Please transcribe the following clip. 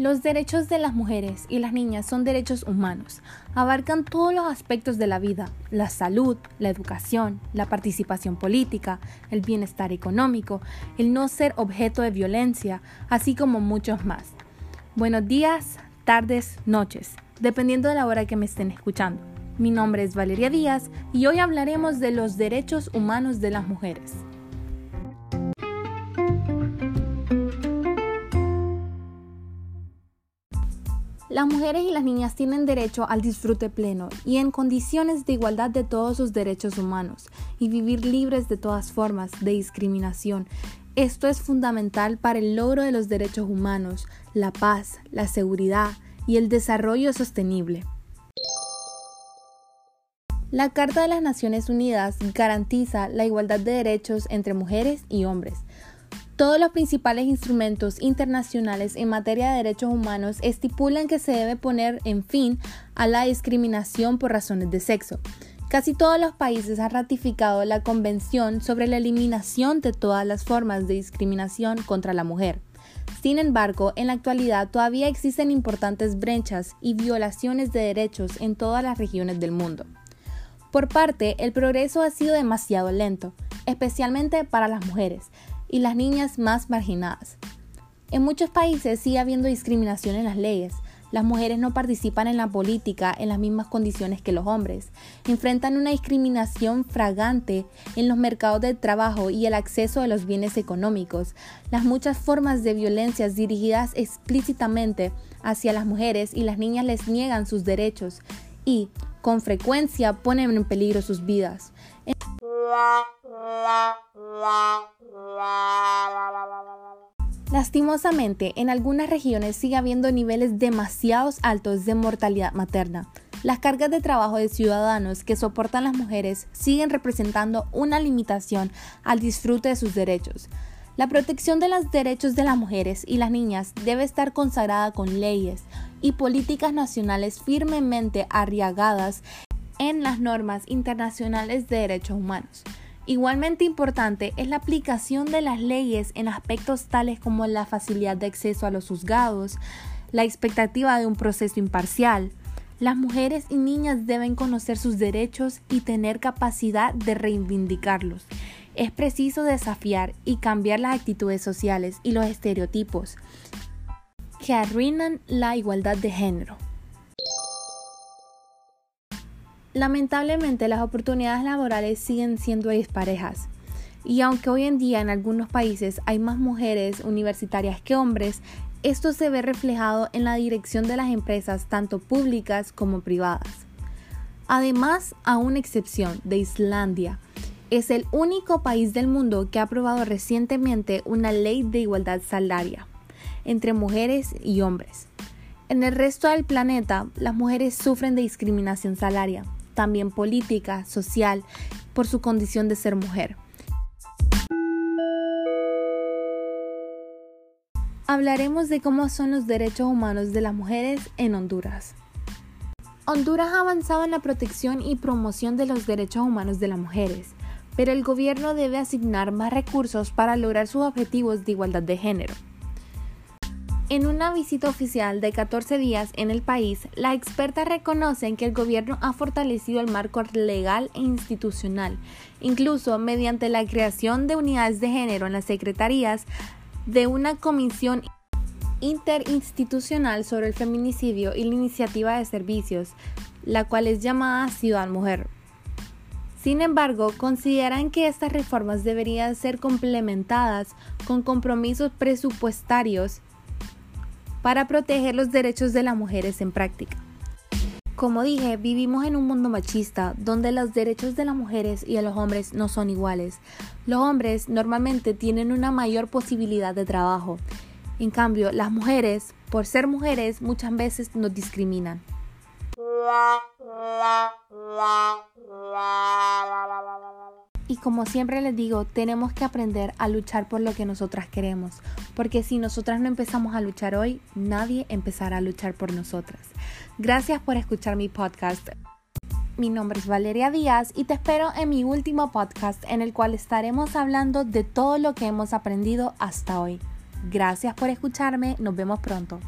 Los derechos de las mujeres y las niñas son derechos humanos. Abarcan todos los aspectos de la vida, la salud, la educación, la participación política, el bienestar económico, el no ser objeto de violencia, así como muchos más. Buenos días, tardes, noches, dependiendo de la hora que me estén escuchando. Mi nombre es Valeria Díaz y hoy hablaremos de los derechos humanos de las mujeres. Las mujeres y las niñas tienen derecho al disfrute pleno y en condiciones de igualdad de todos sus derechos humanos y vivir libres de todas formas de discriminación. Esto es fundamental para el logro de los derechos humanos, la paz, la seguridad y el desarrollo sostenible. La Carta de las Naciones Unidas garantiza la igualdad de derechos entre mujeres y hombres. Todos los principales instrumentos internacionales en materia de derechos humanos estipulan que se debe poner en fin a la discriminación por razones de sexo. Casi todos los países han ratificado la Convención sobre la eliminación de todas las formas de discriminación contra la mujer. Sin embargo, en la actualidad todavía existen importantes brechas y violaciones de derechos en todas las regiones del mundo. Por parte, el progreso ha sido demasiado lento, especialmente para las mujeres, y las niñas más marginadas. En muchos países sigue habiendo discriminación en las leyes. Las mujeres no participan en la política en las mismas condiciones que los hombres. Enfrentan una discriminación fragante en los mercados de trabajo y el acceso a los bienes económicos. Las muchas formas de violencias dirigidas explícitamente hacia las mujeres y las niñas les niegan sus derechos y, con frecuencia, ponen en peligro sus vidas. Lastimosamente, en algunas regiones sigue habiendo niveles demasiado altos de mortalidad materna. Las cargas de trabajo de ciudadanos que soportan las mujeres siguen representando una limitación al disfrute de sus derechos. La protección de los derechos de las mujeres y las niñas debe estar consagrada con leyes y políticas nacionales firmemente arriagadas en las normas internacionales de derechos humanos. Igualmente importante es la aplicación de las leyes en aspectos tales como la facilidad de acceso a los juzgados, la expectativa de un proceso imparcial. Las mujeres y niñas deben conocer sus derechos y tener capacidad de reivindicarlos. Es preciso desafiar y cambiar las actitudes sociales y los estereotipos que arruinan la igualdad de género. Lamentablemente las oportunidades laborales siguen siendo disparejas y aunque hoy en día en algunos países hay más mujeres universitarias que hombres, esto se ve reflejado en la dirección de las empresas tanto públicas como privadas. Además, a una excepción de Islandia, es el único país del mundo que ha aprobado recientemente una ley de igualdad salaria entre mujeres y hombres. En el resto del planeta, las mujeres sufren de discriminación salaria, también política, social, por su condición de ser mujer. Hablaremos de cómo son los derechos humanos de las mujeres en Honduras. Honduras ha avanzado en la protección y promoción de los derechos humanos de las mujeres, pero el gobierno debe asignar más recursos para lograr sus objetivos de igualdad de género. En una visita oficial de 14 días en el país, las expertas reconocen que el gobierno ha fortalecido el marco legal e institucional, incluso mediante la creación de unidades de género en las secretarías de una comisión interinstitucional sobre el feminicidio y la iniciativa de servicios, la cual es llamada Ciudad Mujer. Sin embargo, consideran que estas reformas deberían ser complementadas con compromisos presupuestarios para proteger los derechos de las mujeres en práctica. Como dije, vivimos en un mundo machista donde los derechos de las mujeres y de los hombres no son iguales. Los hombres normalmente tienen una mayor posibilidad de trabajo. En cambio, las mujeres, por ser mujeres, muchas veces nos discriminan. Como siempre les digo, tenemos que aprender a luchar por lo que nosotras queremos, porque si nosotras no empezamos a luchar hoy, nadie empezará a luchar por nosotras. Gracias por escuchar mi podcast. Mi nombre es Valeria Díaz y te espero en mi último podcast en el cual estaremos hablando de todo lo que hemos aprendido hasta hoy. Gracias por escucharme, nos vemos pronto.